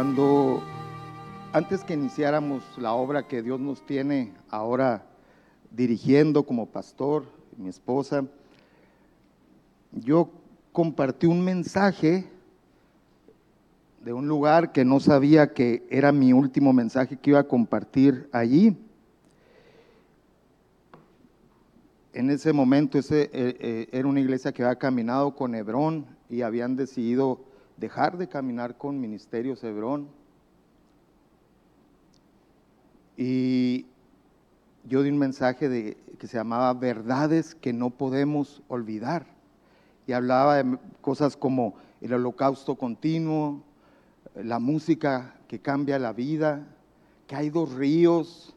Cuando antes que iniciáramos la obra que Dios nos tiene ahora dirigiendo como pastor, mi esposa, yo compartí un mensaje de un lugar que no sabía que era mi último mensaje que iba a compartir allí. En ese momento ese, eh, eh, era una iglesia que había caminado con Hebrón y habían decidido dejar de caminar con Ministerios Hebrón. Y yo di un mensaje de, que se llamaba Verdades que no podemos olvidar. Y hablaba de cosas como el holocausto continuo, la música que cambia la vida, que hay dos ríos,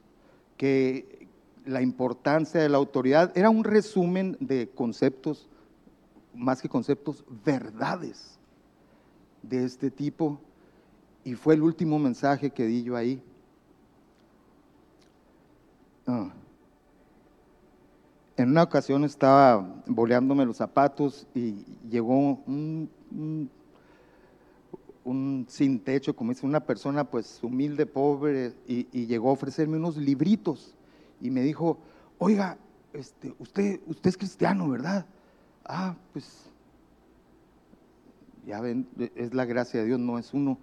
que la importancia de la autoridad. Era un resumen de conceptos, más que conceptos, verdades de este tipo. Y fue el último mensaje que di yo ahí. Ah. En una ocasión estaba boleándome los zapatos y llegó un, sin techo, como dice una persona pues humilde, pobre, y, llegó a ofrecerme unos libritos y me dijo, oiga, este, usted, usted es cristiano, ¿verdad? Ah, pues ya ven, es la gracia de Dios, no es uno.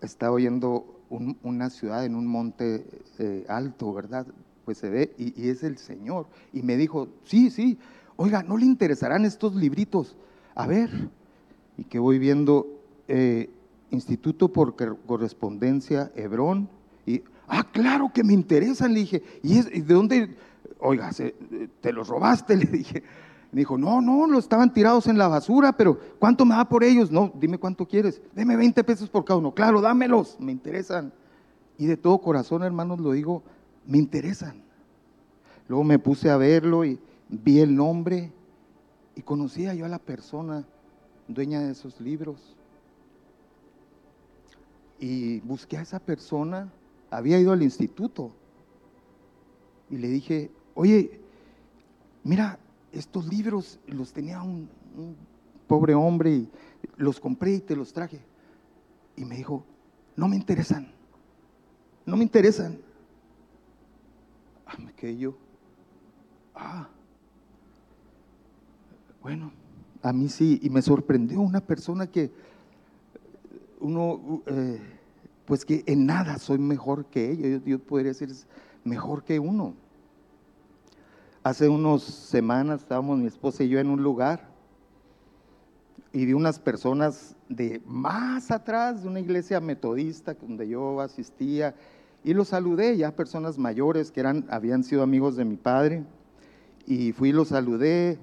Está oyendo una ciudad en un monte eh, alto, ¿verdad? Pues se ve, y, es el Señor. Y me dijo, sí, sí, oiga, ¿no le interesarán estos libritos? A ver, y que voy viendo eh, Instituto por Correspondencia Hebrón, y, ah, claro que me interesan, le dije, ¿y, es, de dónde? Oiga, te los robaste, le dije. Me dijo, no, no, los estaban tirados en la basura, pero ¿cuánto me da por ellos? No, dime cuánto quieres. Deme 20 pesos por cada uno. Claro, dámelos, me interesan. Y de todo corazón, hermanos, lo digo, me interesan. Luego me puse a verlo y vi el nombre y conocía yo a la persona dueña de esos libros. Y busqué a esa persona, había ido al instituto y le dije, oye, mira, estos libros los tenía un, pobre hombre y los compré y te los traje. Y me dijo, no me interesan, no me interesan. Ah, me quedé yo, ah, bueno, a mí sí, y me sorprendió una persona que uno, eh, pues que en nada soy mejor que ella, yo, yo podría decir mejor que uno. Hace unas semanas estábamos mi esposa y yo en un lugar y vi unas personas de más atrás de una iglesia metodista donde yo asistía y los saludé, ya personas mayores que eran, habían sido amigos de mi padre y fui y los saludé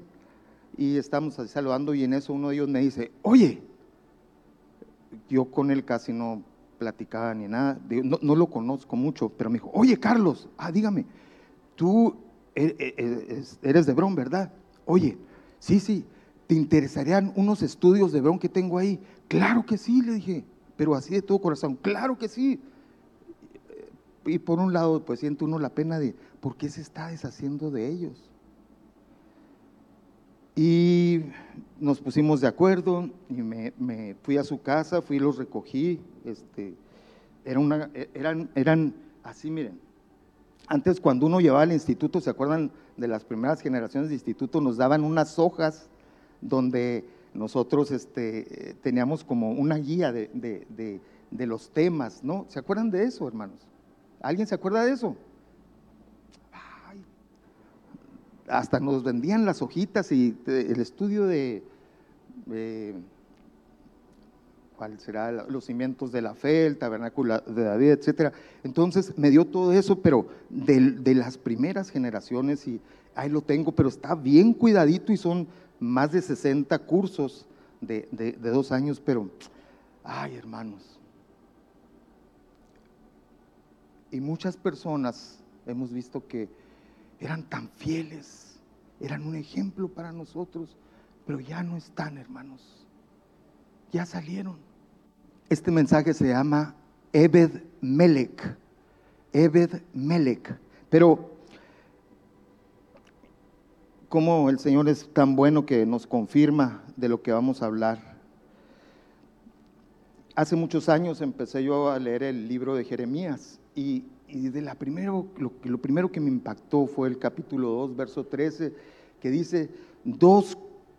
y estamos saludando y en eso uno de ellos me dice, oye, yo con él casi no platicaba ni nada, no, no lo conozco mucho, pero me dijo, oye Carlos, ah, dígame, tú eres de Bron, ¿verdad? Oye, sí, sí, ¿te interesarían unos estudios de Bron que tengo ahí? Claro que sí, le dije, pero así de todo corazón, claro que sí. Y por un lado, pues siente uno la pena de, ¿por qué se está deshaciendo de ellos? Y nos pusimos de acuerdo y me, fui a su casa, fui y los recogí. Este, era una, eran, eran así, miren, antes cuando uno llevaba al instituto, ¿se acuerdan de las primeras generaciones de instituto? Nos daban unas hojas donde nosotros este, teníamos como una guía de, los temas, ¿no? ¿Se acuerdan de eso, hermanos? ¿Alguien se acuerda de eso? hasta nos vendían las hojitas y el estudio de cuál será los cimientos de la fe, el tabernáculo de David, etcétera. Entonces me dio todo eso, pero de, las primeras generaciones, y ahí lo tengo, pero está bien cuidadito y son más de 60 cursos de, de dos años, pero, ay hermanos. Y muchas personas hemos visto que eran tan fieles, eran un ejemplo para nosotros, pero ya no están, hermanos. Ya salieron. Este mensaje se llama Ebed Melech. Ebed Melech. Pero, como el Señor es tan bueno que nos confirma de lo que vamos a hablar. hace muchos años empecé yo a leer el libro de Jeremías y, primero, lo, lo primero que me impactó fue el capítulo 2, verso 13, que dice, dos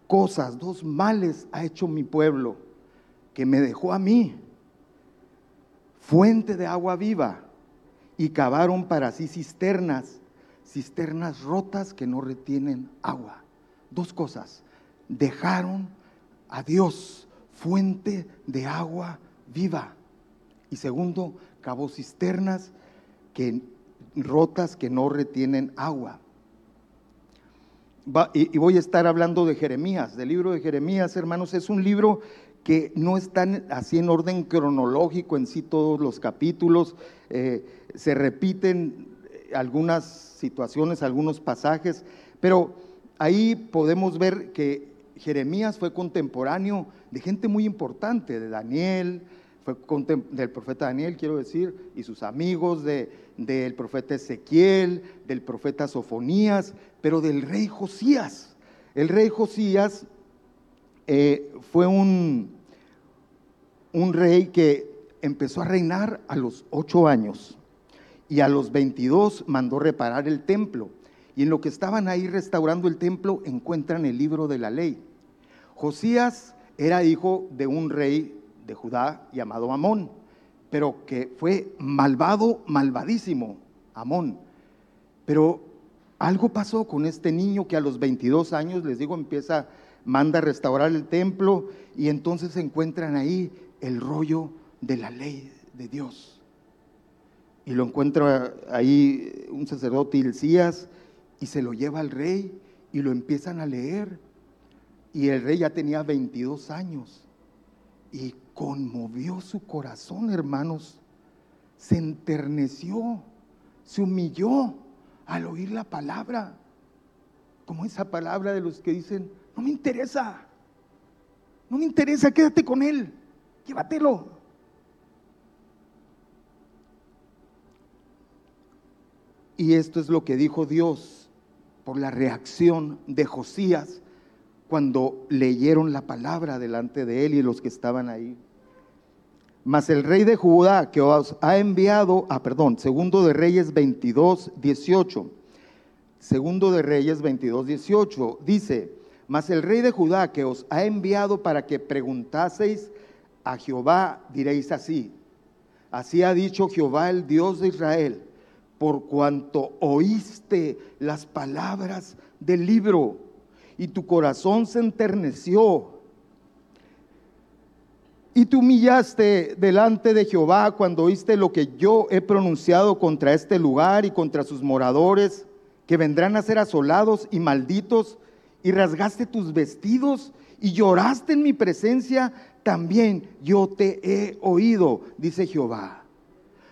cosas, dos males ha hecho mi pueblo, que me dejó a mí, fuente de agua viva, y cavaron para sí cisternas, cisternas rotas que no retienen agua. Dos cosas, dejaron a Dios, fuente de agua viva. Y segundo, cavó cisternas que, rotas que no retienen agua. y, voy a estar hablando de Jeremías, del libro de Jeremías, hermanos. Es un libro que no está así en orden cronológico en sí todos los capítulos. Eh, se repiten algunas situaciones, algunos pasajes, pero ahí podemos ver que Jeremías fue contemporáneo de gente muy importante, de Daniel, fue del profeta Daniel, quiero decir, y sus amigos, del profeta Ezequiel, del profeta Sofonías, pero del rey Josías. El rey Josías eh, fue un, un rey que empezó a reinar a los ocho años y a los 22 mandó reparar el templo. Y en lo que estaban ahí restaurando el templo encuentran el libro de la ley. Josías era hijo de un rey de Judá llamado Amón, pero que fue malvado, malvadísimo, Amón. Pero algo pasó con este niño que a los 22 años, les digo, empieza, manda a restaurar el templo y entonces encuentran ahí el rollo de la ley de Dios. Y lo encuentra ahí un sacerdote Hilcías y se lo lleva al rey y lo empiezan a leer y el rey ya tenía 22 años. Y conmovió su corazón, hermanos. Se enterneció, se humilló al oír la palabra. Como esa palabra de los que dicen, no me interesa, no me interesa, quédate con él, llévatelo. Y esto es lo que dijo Dios por la reacción de Josías cuando leyeron la palabra delante de él y los que estaban ahí. Mas el rey de Judá que os ha enviado, ah, perdón, segundo de Reyes 22, 18. Segundo de Reyes 22, 18 dice, mas el rey de Judá que os ha enviado para que preguntaseis a Jehová, diréis así, así ha dicho Jehová el Dios de Israel, por cuanto oíste las palabras del libro y tu corazón se enterneció. Y te humillaste delante de Jehová cuando oíste lo que yo he pronunciado contra este lugar y contra sus moradores, que vendrán a ser asolados y malditos, y rasgaste tus vestidos y lloraste en mi presencia, también yo te he oído, dice Jehová.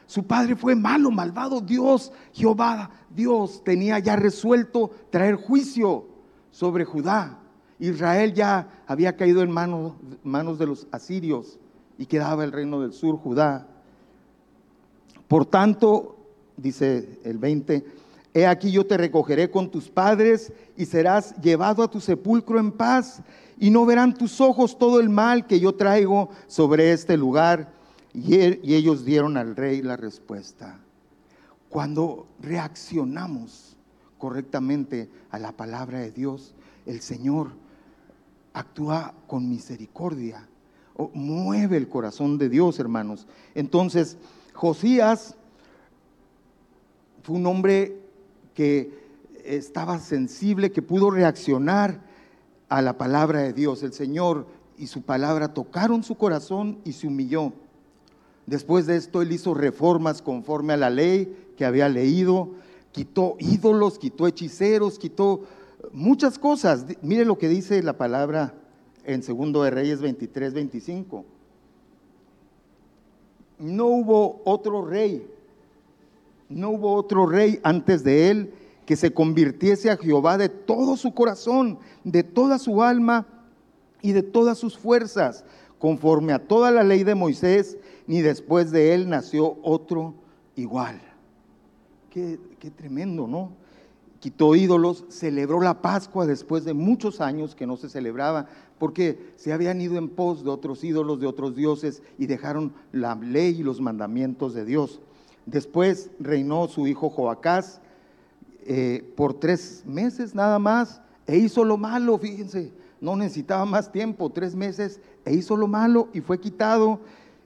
Su padre fue malo, malvado. Dios, Jehová, Dios tenía ya resuelto traer juicio sobre Judá. Israel ya había caído en manos, manos de los asirios y quedaba el reino del sur, Judá. Por tanto, dice el 20, he aquí yo te recogeré con tus padres y serás llevado a tu sepulcro en paz y no verán tus ojos todo el mal que yo traigo sobre este lugar. Y, y ellos dieron al rey la respuesta. Cuando reaccionamos correctamente a la palabra de Dios, el Señor actúa con misericordia, mueve el corazón de Dios, hermanos. Entonces, Josías fue un hombre que estaba sensible, que pudo reaccionar a la palabra de Dios. El Señor y su palabra tocaron su corazón y se humilló. Después de esto, él hizo reformas conforme a la ley que había leído quitó ídolos, quitó hechiceros, quitó muchas cosas. Mire lo que dice la palabra en Segundo de Reyes 23, 25. No hubo otro rey, no hubo otro rey antes de él que se convirtiese a Jehová de todo su corazón, de toda su alma y de todas sus fuerzas, conforme a toda la ley de Moisés, ni después de él nació otro igual. Qué, tremendo, ¿no? quitó ídolos, celebró la Pascua después de muchos años que no se celebraba, porque se habían ido en pos de otros ídolos, de otros dioses, y dejaron la ley y los mandamientos de Dios. Después reinó su hijo Joacás eh, por tres meses nada más, e hizo lo malo, fíjense, no necesitaba más tiempo, tres meses, e hizo lo malo y fue quitado,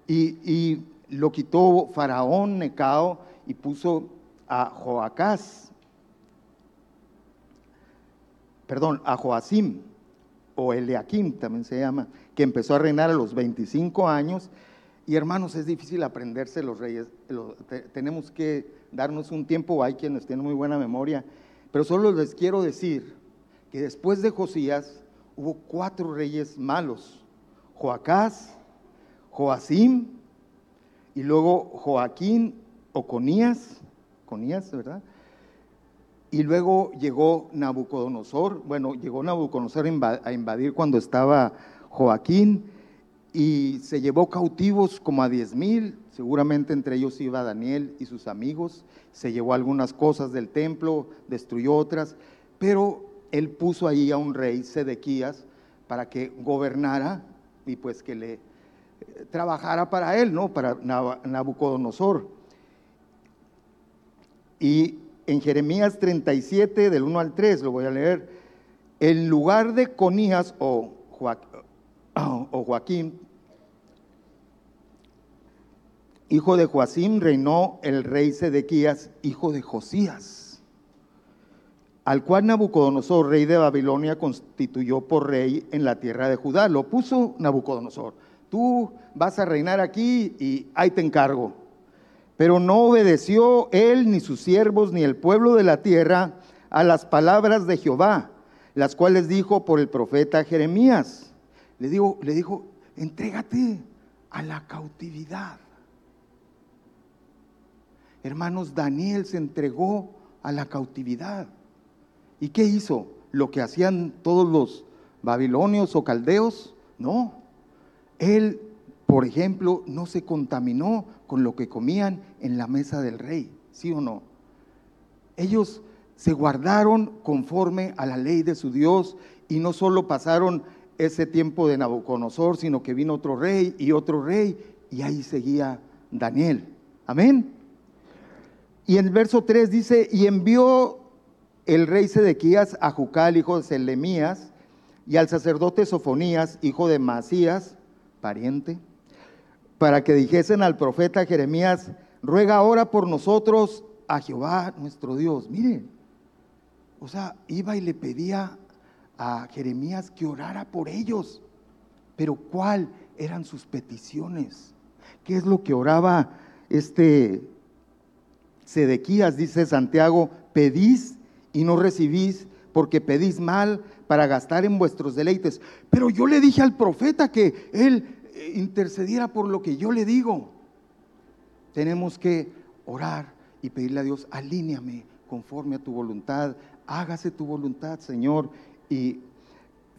y, lo quitó Faraón Necao y puso a Joacás, perdón, a Joacim, o Eliakim también se llama, que empezó a reinar a los 25 años. Y hermanos, es difícil aprenderse los reyes. tenemos que darnos un tiempo, hay quienes tienen muy buena memoria. Pero solo les quiero decir que después de Josías hubo cuatro reyes malos. Joacás, Joacim, y luego Joaquín o Conías, Conías, ¿verdad? Y luego llegó Nabucodonosor, bueno, llegó Nabucodonosor a invadir cuando estaba Joaquín y se llevó cautivos como a diez mil, seguramente entre ellos iba Daniel y sus amigos, se llevó algunas cosas del templo, destruyó otras, pero él puso ahí a un rey, Sedequías, para que gobernara y pues que le eh, trabajara para él, ¿no? Para Nabucodonosor. Y en Jeremías 37, del 1 al 3, lo voy a leer, en lugar de Conías o, o Joaquín, hijo de Joacim, reinó el rey Sedequías, hijo de Josías, al cual Nabucodonosor, rey de Babilonia, constituyó por rey en la tierra de Judá. Lo puso Nabucodonosor. Tú vas a reinar aquí y ahí te encargo. Pero no obedeció él, ni sus siervos, ni el pueblo de la tierra a las palabras de Jehová, las cuales dijo por el profeta Jeremías. Le, digo, le dijo, entrégate a la cautividad. Hermanos, Daniel se entregó a la cautividad. ¿Y qué hizo? ¿Lo que hacían todos los babilonios o caldeos? No. Él por ejemplo, no se contaminó con lo que comían en la mesa del rey, ¿sí o no? Ellos se guardaron conforme a la ley de su Dios y no solo pasaron ese tiempo de Nabucodonosor, sino que vino otro rey y otro rey y ahí seguía Daniel. Amén. Y en el verso 3 dice, y envió el rey Sedequías a Jucal, hijo de Selemías, y al sacerdote Sofonías, hijo de Masías, pariente, para que dijesen al profeta Jeremías, ruega ahora por nosotros a Jehová nuestro Dios. Miren, o sea, iba y le pedía a Jeremías que orara por ellos. Pero ¿cuál eran sus peticiones? ¿Qué es lo que oraba este Sedequías? Dice Santiago, pedís y no recibís porque pedís mal para gastar en vuestros deleites. Pero yo le dije al profeta que él intercediera por lo que yo le digo. Tenemos que orar y pedirle a Dios, alíneame conforme a tu voluntad, hágase tu voluntad, Señor. Y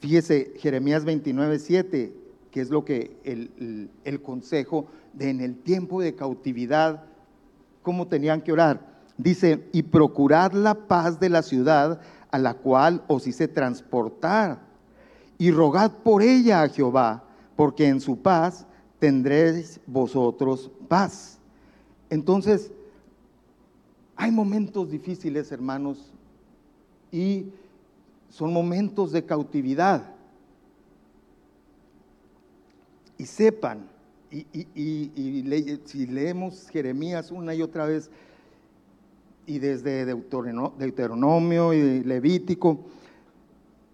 fíjese, Jeremías 29, 7, que es lo que el, el consejo de en el tiempo de cautividad, cómo tenían que orar. Dice, y procurad la paz de la ciudad a la cual os hice transportar, y rogad por ella a Jehová porque en su paz tendréis vosotros paz. Entonces, hay momentos difíciles, hermanos, y son momentos de cautividad. Y sepan, y, si leemos Jeremías una y otra vez, y desde Deuteronomio y Levítico,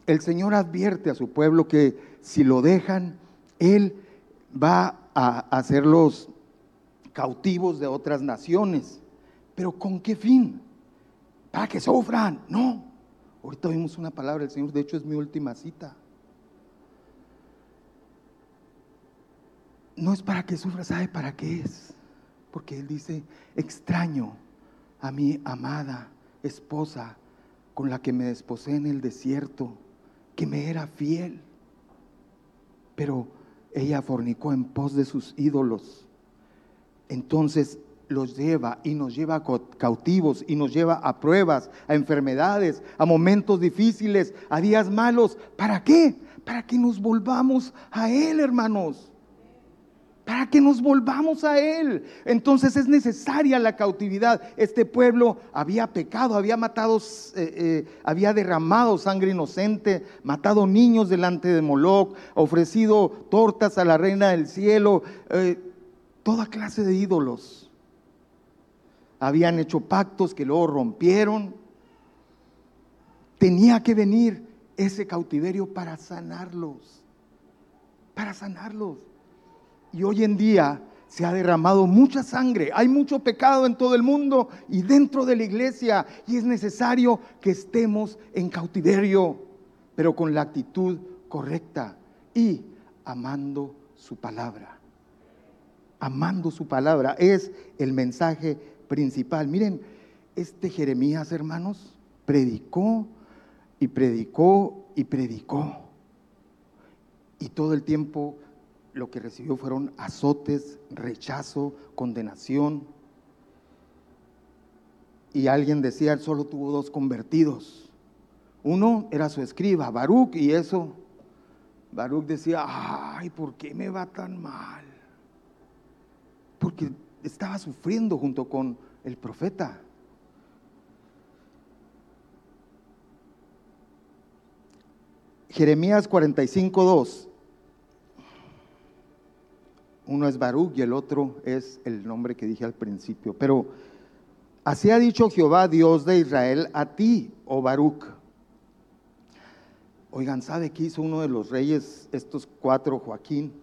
el Señor advierte a su pueblo que si lo dejan, él va a hacerlos cautivos de otras naciones. ¿Pero con qué fin? Para que sufran. No. Ahorita vimos una palabra del Señor, de hecho es mi última cita. No es para que sufra, ¿sabe para qué es? Porque Él dice, extraño a mi amada esposa con la que me desposé en el desierto, que me era fiel. Pero ella fornicó en pos de sus ídolos. Entonces los lleva y nos lleva cautivos y nos lleva a pruebas, a enfermedades, a momentos difíciles, a días malos. ¿Para qué? Para que nos volvamos a Él, hermanos para que nos volvamos a Él. Entonces es necesaria la cautividad. Este pueblo había pecado, había matado, eh, eh, había derramado sangre inocente, matado niños delante de Moloch, ofrecido tortas a la reina del cielo, eh, toda clase de ídolos. Habían hecho pactos que luego rompieron. Tenía que venir ese cautiverio para sanarlos, para sanarlos. Y hoy en día se ha derramado mucha sangre, hay mucho pecado en todo el mundo y dentro de la iglesia y es necesario que estemos en cautiverio, pero con la actitud correcta y amando su palabra. Amando su palabra es el mensaje principal. Miren, este Jeremías, hermanos, predicó y predicó y predicó. Y todo el tiempo lo que recibió fueron azotes, rechazo, condenación. Y alguien decía, él solo tuvo dos convertidos. Uno era su escriba, Baruch, y eso, Baruch decía, ay, ¿por qué me va tan mal? Porque estaba sufriendo junto con el profeta. Jeremías 45, 2. Uno es Baruch y el otro es el nombre que dije al principio. Pero así ha dicho Jehová, Dios de Israel, a ti, oh Baruch. Oigan, ¿sabe qué hizo uno de los reyes, estos cuatro, Joaquín?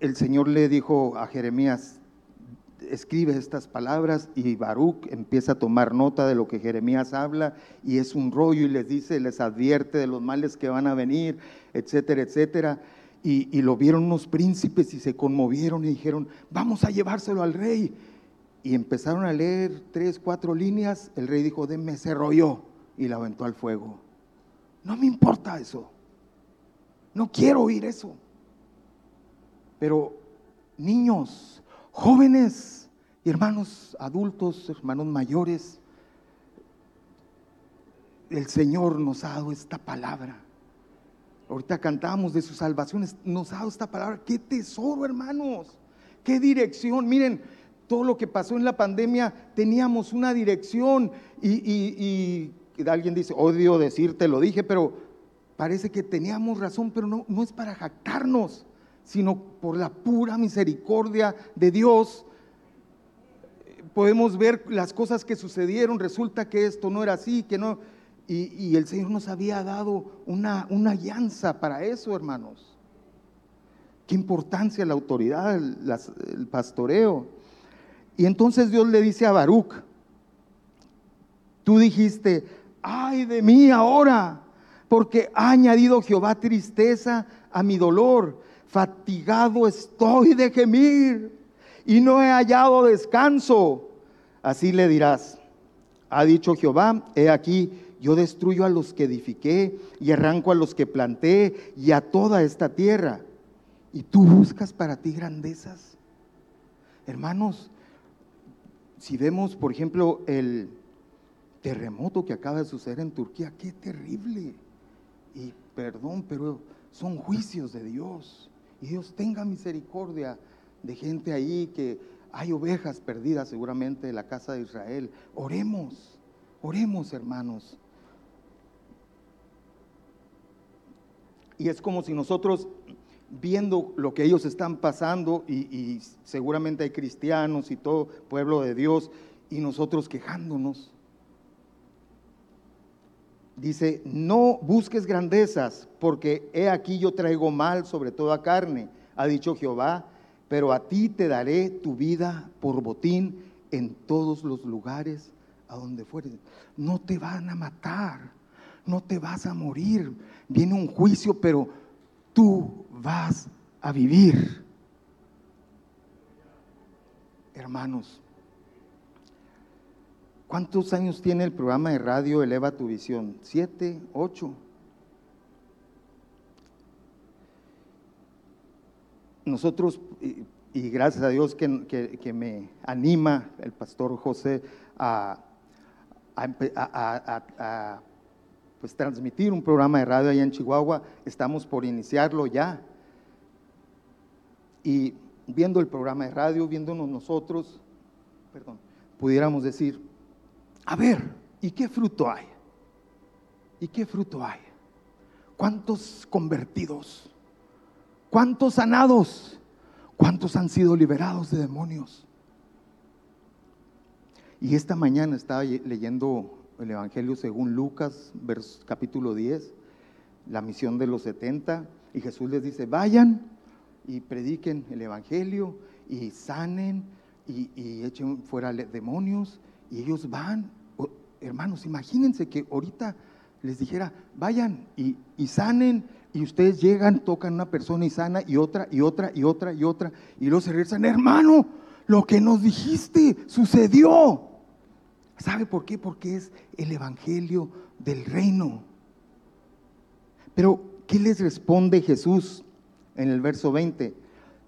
El Señor le dijo a Jeremías, escribe estas palabras y Baruch empieza a tomar nota de lo que Jeremías habla y es un rollo y les dice, les advierte de los males que van a venir, etcétera, etcétera. Y, lo vieron unos príncipes y se conmovieron y dijeron, vamos a llevárselo al rey. Y empezaron a leer tres, cuatro líneas. El rey dijo, denme ese rollo y la aventó al fuego. No me importa eso. No quiero oír eso. Pero niños, jóvenes y hermanos adultos, hermanos mayores, el Señor nos ha dado esta palabra Ahorita cantamos de sus salvaciones. Nos ha dado esta palabra. Qué tesoro, hermanos. Qué dirección. Miren, todo lo que pasó en la pandemia, teníamos una dirección. Y, alguien dice, odio decirte, lo dije, pero parece que teníamos razón, pero no, no es para jactarnos, sino por la pura misericordia de Dios. Podemos ver las cosas que sucedieron. Resulta que esto no era así, que no y, el Señor nos había dado una, una alianza para eso, hermanos. Qué importancia la autoridad, el, pastoreo. Y entonces Dios le dice a Baruch, tú dijiste, ay de mí ahora, porque ha añadido Jehová tristeza a mi dolor, fatigado estoy de gemir y no he hallado descanso. Así le dirás, ha dicho Jehová, he aquí, yo destruyo a los que edifiqué y arranco a los que planté y a toda esta tierra. Y tú buscas para ti grandezas. Hermanos, si vemos, por ejemplo, el terremoto que acaba de suceder en Turquía, qué terrible. Y perdón, pero son juicios de Dios. Y Dios tenga misericordia de gente ahí que hay ovejas perdidas seguramente de la casa de Israel. Oremos, oremos hermanos. Y es como si nosotros, viendo lo que ellos están pasando, y, seguramente hay cristianos y todo pueblo de Dios, y nosotros quejándonos. Dice, no busques grandezas, porque he aquí yo traigo mal sobre toda carne, ha dicho Jehová, pero a ti te daré tu vida por botín en todos los lugares a donde fueres. No te van a matar, no te vas a morir, viene un juicio, pero tú vas a vivir. Hermanos, ¿cuántos años tiene el programa de radio Eleva tu Visión? ¿Siete? ¿Ocho? Nosotros, y gracias a Dios que, que- me anima el pastor José a, pues, transmitir un programa de radio allá en Chihuahua. Estamos por iniciarlo ya. Y viendo el programa de radio, viéndonos nosotros, perdón, pudiéramos decir, a ver, ¿y qué fruto hay? ¿Y qué fruto hay? ¿Cuántos convertidos? ¿Cuántos sanados? ¿Cuántos han sido liberados de demonios? Y esta mañana estaba ye- leyendo el Evangelio según Lucas, capítulo 10, la misión de los 70, y Jesús les dice, vayan y prediquen el Evangelio y sanen y, y echen fuera demonios, y ellos van. Hermanos, imagínense que ahorita les dijera, vayan y, y sanen, y ustedes llegan, tocan una persona y sana, y otra, y otra, y otra, y otra, y luego se regresan, hermano, lo que nos dijiste sucedió. ¿Sabe por qué? Porque es el Evangelio del reino. Pero, ¿qué les responde Jesús en el verso 20?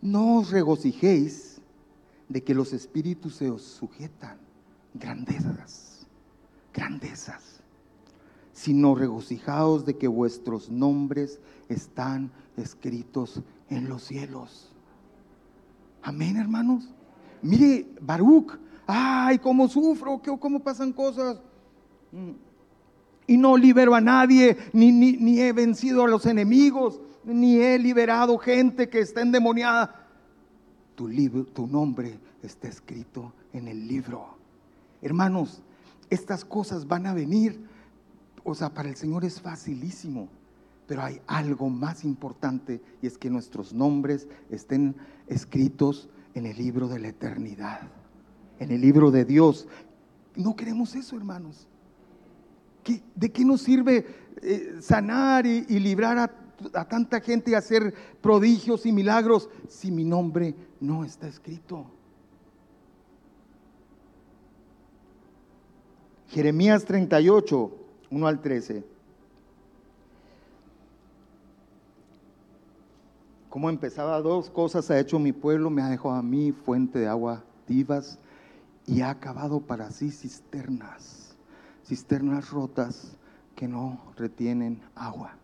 No os regocijéis de que los espíritus se os sujetan, grandezas, grandezas, sino regocijaos de que vuestros nombres están escritos en los cielos. Amén, hermanos. Mire, Baruch, ay, cómo sufro, cómo pasan cosas. Mm. Y no libero a nadie, ni, ni, ni he vencido a los enemigos, ni he liberado gente que está endemoniada. Tu, libro, tu nombre está escrito en el libro. Hermanos, estas cosas van a venir. O sea, para el Señor es facilísimo. Pero hay algo más importante y es que nuestros nombres estén escritos en el libro de la eternidad, en el libro de Dios. No queremos eso, hermanos. ¿Qué- ¿De qué nos sirve eh, sanar y, librar a tanta gente y hacer prodigios y milagros si mi nombre no está escrito? Jeremías 38, 1 al 13. Como empezaba dos cosas ha hecho mi pueblo, me ha dejado a mí fuente de agua vivas y ha acabado para sí cisternas, cisternas rotas que no retienen agua.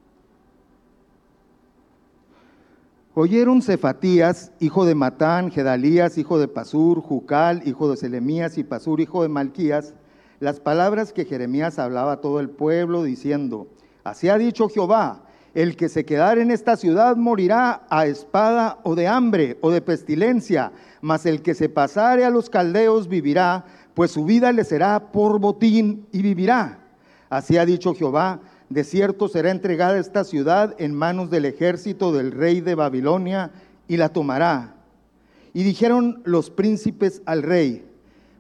Oyeron Cefatías, hijo de Matán, Gedalías, hijo de Pasur, Jucal, hijo de Selemías y Pasur, hijo de Malquías, las palabras que Jeremías hablaba a todo el pueblo, diciendo, así ha dicho Jehová, el que se quedare en esta ciudad morirá a espada o de hambre o de pestilencia, mas el que se pasare a los caldeos vivirá, pues su vida le será por botín y vivirá. Así ha dicho Jehová, de cierto será entregada esta ciudad en manos del ejército del rey de Babilonia y la tomará. Y dijeron los príncipes al rey,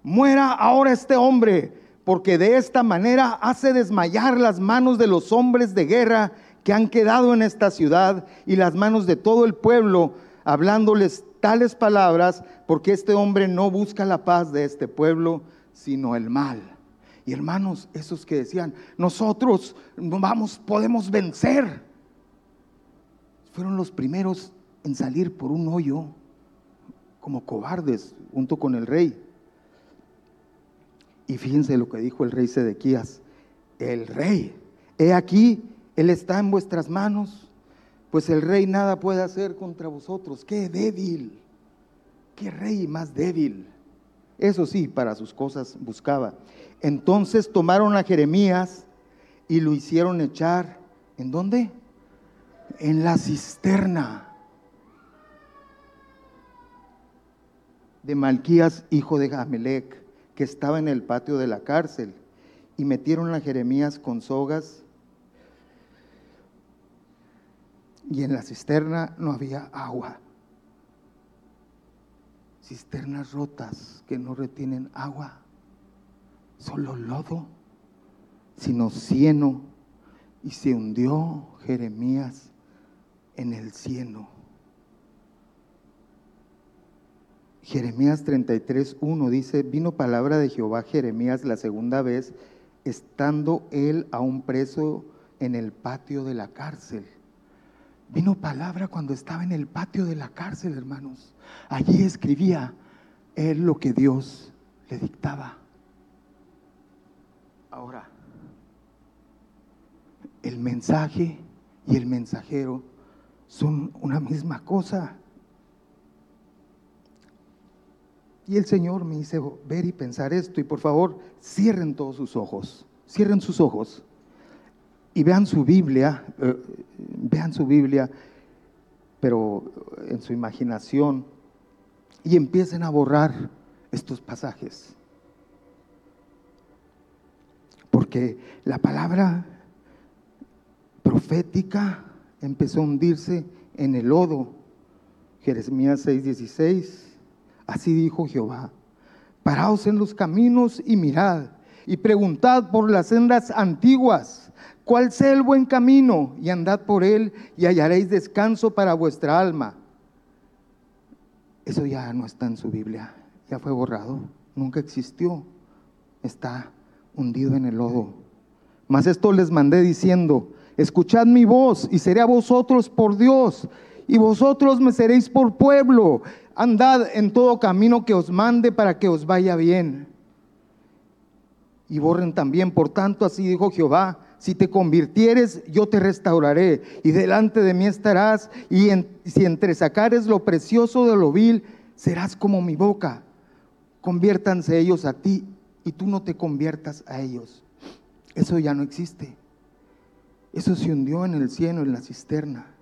muera ahora este hombre, porque de esta manera hace desmayar las manos de los hombres de guerra que han quedado en esta ciudad y las manos de todo el pueblo, hablándoles tales palabras, porque este hombre no busca la paz de este pueblo, sino el mal. Y hermanos, esos que decían, nosotros no vamos, podemos vencer, fueron los primeros en salir por un hoyo como cobardes junto con el rey. Y fíjense lo que dijo el rey Sedequías, el rey, he aquí, él está en vuestras manos, pues el rey nada puede hacer contra vosotros. Qué débil, qué rey más débil. Eso sí, para sus cosas buscaba. Entonces tomaron a Jeremías y lo hicieron echar, ¿en dónde? En la cisterna de Malquías, hijo de Amelec, que estaba en el patio de la cárcel. Y metieron a Jeremías con sogas y en la cisterna no había agua. Cisternas rotas que no retienen agua, solo lodo, sino cieno, y se hundió Jeremías en el cieno. Jeremías 33, 1 dice, vino palabra de Jehová Jeremías la segunda vez, estando él aún preso en el patio de la cárcel. Vino palabra cuando estaba en el patio de la cárcel, hermanos. Allí escribía él lo que Dios le dictaba. Ahora, el mensaje y el mensajero son una misma cosa. Y el Señor me hizo ver y pensar esto. Y por favor, cierren todos sus ojos. Cierren sus ojos. Y vean su Biblia. Eh, vean su Biblia. Pero en su imaginación. Y empiecen a borrar estos pasajes. Porque la palabra profética empezó a hundirse en el lodo. Jeremías 6:16 Así dijo Jehová, paraos en los caminos y mirad, y preguntad por las sendas antiguas, cuál sea el buen camino, y andad por él, y hallaréis descanso para vuestra alma. Eso ya no está en su Biblia, ya fue borrado, nunca existió, está hundido en el lodo. Mas esto les mandé diciendo, escuchad mi voz y seré a vosotros por Dios, y vosotros me seréis por pueblo. Andad en todo camino que os mande para que os vaya bien. Y borren también, por tanto, así dijo Jehová, si te convirtieres, yo te restauraré, y delante de mí estarás, y si entresacares lo precioso de lo vil, serás como mi boca. Conviértanse ellos a ti, y tú no te conviertas a ellos. Eso ya no existe. Eso se hundió en el cielo, en la cisterna.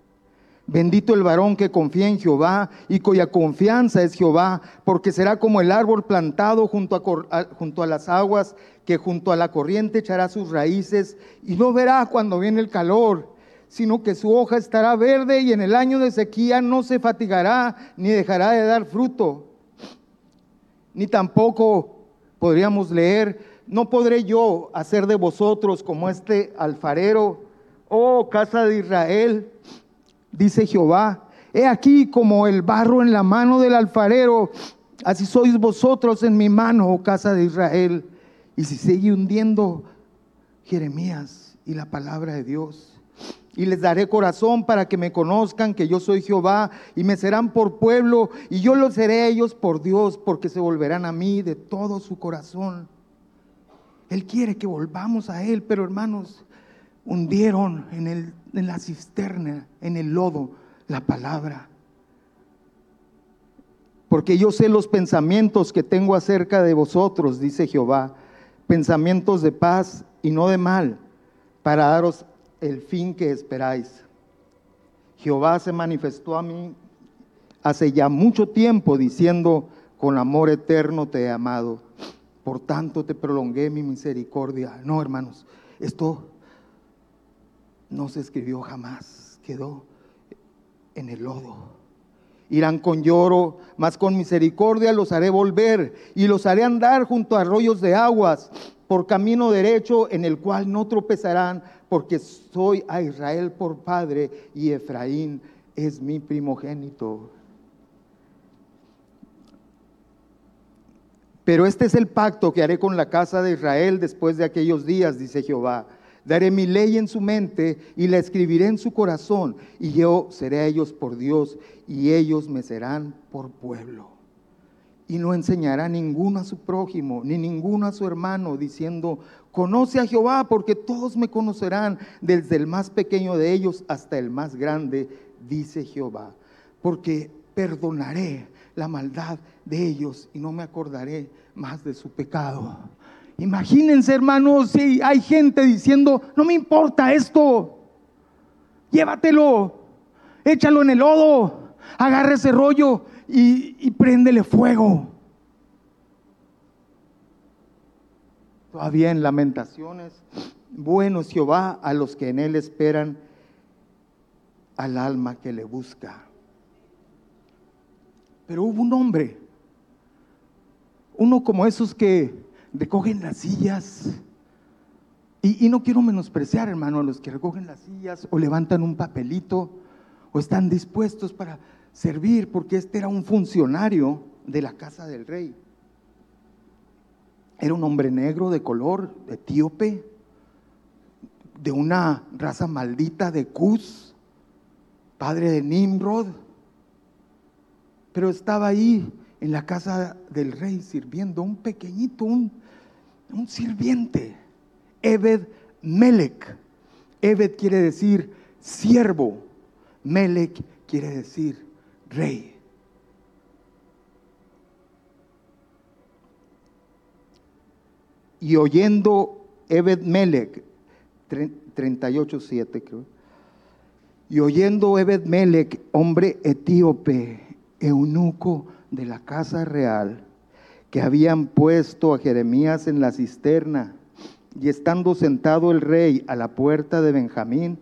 Bendito el varón que confía en Jehová y cuya confianza es Jehová, porque será como el árbol plantado junto a, junto a, las aguas, que junto a la corriente echará sus raíces y no verá cuando viene el calor, sino que su hoja estará verde y en el año de sequía no se fatigará ni dejará de dar fruto. Ni tampoco podríamos leer, no podré yo hacer de vosotros como este alfarero, oh casa de Israel dice Jehová. He aquí como el barro en la mano del alfarero, así sois vosotros en mi mano, oh casa de Israel. Y si sigue hundiendo Jeremías y la palabra de Dios. Y les daré corazón para que me conozcan que yo soy Jehová y me serán por pueblo y yo los seré ellos por Dios porque se volverán a mí de todo su corazón. Él quiere que volvamos a Él, pero hermanos, hundieron en, el, en la cisterna, en el lodo, la palabra. Porque yo sé los pensamientos que tengo acerca de vosotros, dice Jehová, pensamientos de paz y no de mal, para daros el fin que esperáis. Jehová se manifestó a mí hace ya mucho tiempo diciendo, con amor eterno te he amado, por tanto te prolongué mi misericordia. No, hermanos, esto no se escribió jamás, quedó en el lodo. Irán con lloro, mas con misericordia los haré volver y los haré andar junto a arroyos de aguas por camino derecho en el cual no tropezarán, porque soy a Israel por padre y Efraín es mi primogénito. Pero este es el pacto que haré con la casa de Israel después de aquellos días, dice Jehová Daré mi ley en su mente y la escribiré en su corazón, y yo seré a ellos por Dios, y ellos me serán por pueblo. Y no enseñará ninguno a su prójimo, ni ninguno a su hermano, diciendo, conoce a Jehová, porque todos me conocerán, desde el más pequeño de ellos hasta el más grande, dice Jehová. Porque perdonaré la maldad de ellos y no me acordaré más de su pecado. Imagínense, hermanos, si hay gente diciendo, no me importa esto, llévatelo, échalo en el lodo, agarra ese rollo y, y préndele fuego. Todavía en lamentaciones, bueno Jehová a los que en él esperan, al alma que le busca. Pero hubo un hombre, uno como esos que recogen las sillas. Y, no quiero menospreciar, hermano, a los que recogen las sillas o levantan un papelito o están dispuestos para servir, porque este era un funcionario de la casa del rey. Era un hombre negro de color, etíope, de una raza maldita de Cus. padre de Nimrod, pero estaba ahí en la casa del rey sirviendo, un pequeñito, un, un sirviente, Ebed Melech. Ebed quiere decir siervo, Melech quiere decir rey. Y oyendo Ebed Melech, 38.7 creo, y oyendo Ebed Melech, hombre etíope, eunuco de la casa real, que habían puesto a Jeremías en la cisterna, y estando sentado el rey a la puerta de Benjamín,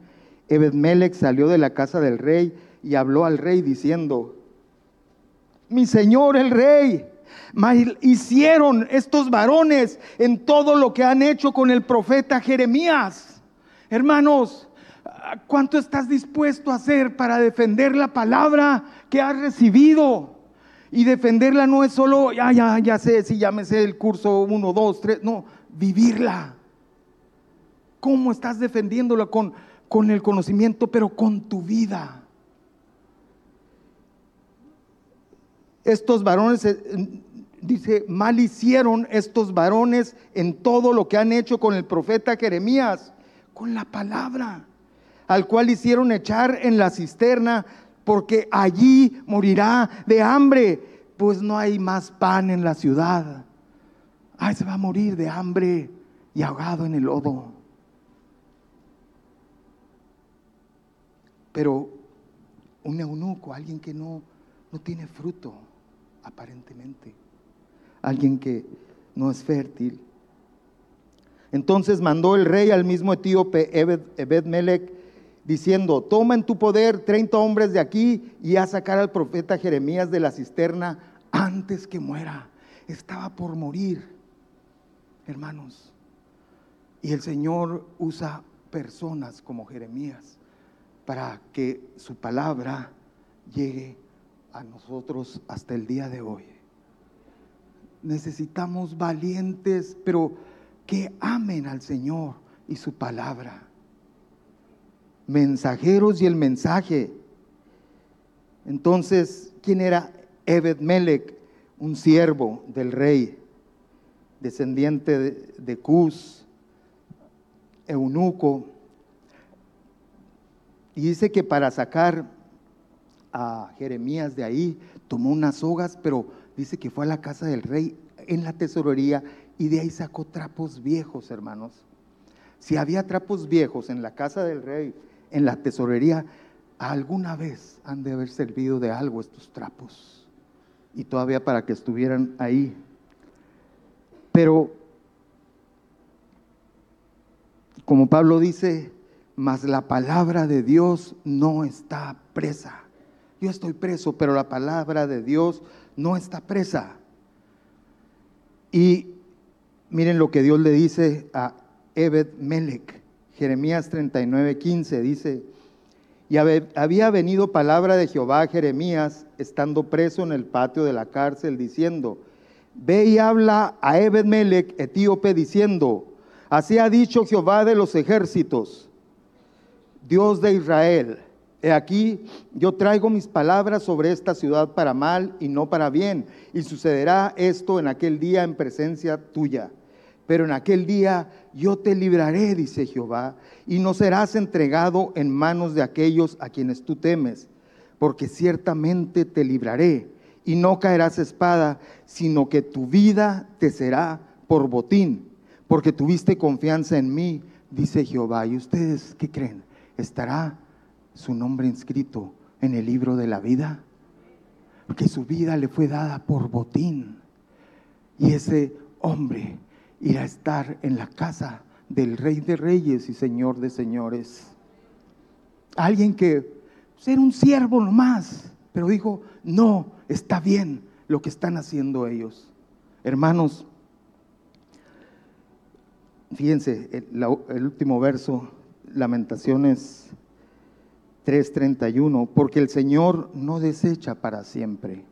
Ebed-Melech salió de la casa del rey y habló al rey diciendo, mi señor el rey, hicieron estos varones en todo lo que han hecho con el profeta Jeremías. Hermanos, ¿cuánto estás dispuesto a hacer para defender la palabra que has recibido? Y defenderla no es solo, ya, ya, ya sé, si llámese el curso 1, 2, 3, no, vivirla. ¿Cómo estás defendiéndola con, con el conocimiento, pero con tu vida? Estos varones, eh, dice, mal hicieron estos varones en todo lo que han hecho con el profeta Jeremías, con la palabra, al cual hicieron echar en la cisterna, porque allí morirá de hambre, pues no hay más pan en la ciudad. Ay, se va a morir de hambre y ahogado en el lodo. Pero un eunuco, alguien que no, no tiene fruto, aparentemente, alguien que no es fértil. Entonces mandó el rey al mismo etíope Ebed, Melech, diciendo, toma en tu poder 30 hombres de aquí y a sacar al profeta Jeremías de la cisterna antes que muera. Estaba por morir, hermanos. Y el Señor usa personas como Jeremías para que su palabra llegue a nosotros hasta el día de hoy. Necesitamos valientes, pero que amen al Señor y su palabra. Mensajeros y el mensaje. Entonces, ¿quién era Ebed Melech? Un siervo del rey, descendiente de, Cus, eunuco y dice que para sacar a Jeremías de ahí, tomó unas sogas, pero dice que fue a la casa del rey en la tesorería y de ahí sacó trapos viejos, hermanos. Si había trapos viejos en la casa del rey, en la tesorería, alguna vez han de haber servido de algo estos trapos. Y todavía para que estuvieran ahí. Pero, como Pablo dice, mas la palabra de Dios no está presa. Yo estoy preso, pero la palabra de Dios no está presa. Y miren lo que Dios le dice a Ebed Melech. Jeremías 39, 15 dice, y había venido palabra de Jehová a Jeremías, estando preso en el patio de la cárcel, diciendo, ve y habla a Ebed Melech, etíope, diciendo, así ha dicho Jehová de los ejércitos, Dios de Israel, he aquí, yo traigo mis palabras sobre esta ciudad para mal y no para bien, y sucederá esto en aquel día en presencia tuya. Pero en aquel día yo te libraré, dice Jehová, y no serás entregado en manos de aquellos a quienes tú temes, porque ciertamente te libraré, y no caerás espada, sino que tu vida te será por botín, porque tuviste confianza en mí, dice Jehová. ¿Y ustedes qué creen? ¿estará su nombre inscrito en el libro de la vida? Porque su vida le fue dada por botín. Y ese hombre irá a estar en la casa del Rey de Reyes y Señor de Señores. Alguien que ser un siervo nomás, pero dijo, no, está bien lo que están haciendo ellos. Hermanos, fíjense, el, el último verso Lamentaciones 3:31, porque el Señor no desecha para siempre.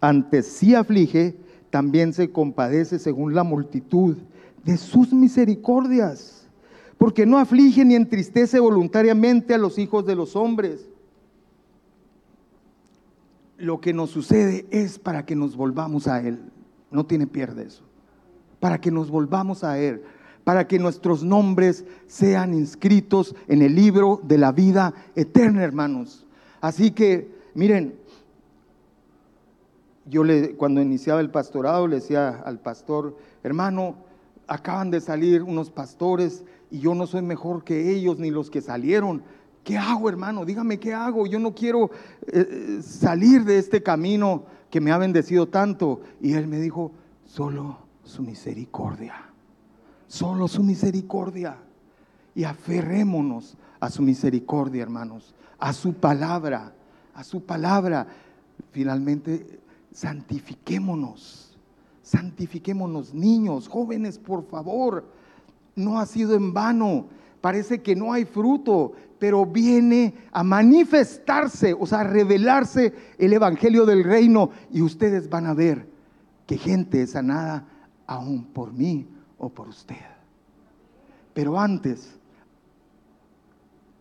Antes sí aflige, también se compadece según la multitud de sus misericordias, porque no aflige ni entristece voluntariamente a los hijos de los hombres. Lo que nos sucede es para que nos volvamos a Él. No tiene pierde eso. Para que nos volvamos a Él. Para que nuestros nombres sean inscritos en el libro de la vida eterna, hermanos. Así que, miren, yo le, cuando iniciaba el pastorado le decía al pastor, hermano, acaban de salir unos pastores y yo no soy mejor que ellos ni los que salieron. ¿Qué hago, hermano? Dígame qué hago. Yo no quiero eh, salir de este camino que me ha bendecido tanto. Y él me dijo, solo su misericordia. Solo su misericordia. Y aferrémonos a su misericordia, hermanos. A su palabra. A su palabra. Finalmente, santifiquémonos. Santifiquémonos, niños, jóvenes, por favor. No ha sido en vano. Parece que no hay fruto, pero viene a manifestarse, o sea, a revelarse el Evangelio del Reino y ustedes van a ver que gente es sanada aún por mí o por usted. Pero antes,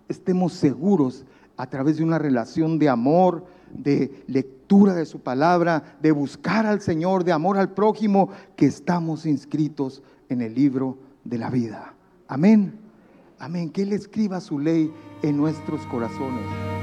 estemos seguros a través de una relación de amor, de de su palabra, de buscar al Señor, de amor al prójimo, que estamos inscritos en el libro de la vida. Amén. Amén. Que Él escriba su ley en nuestros corazones.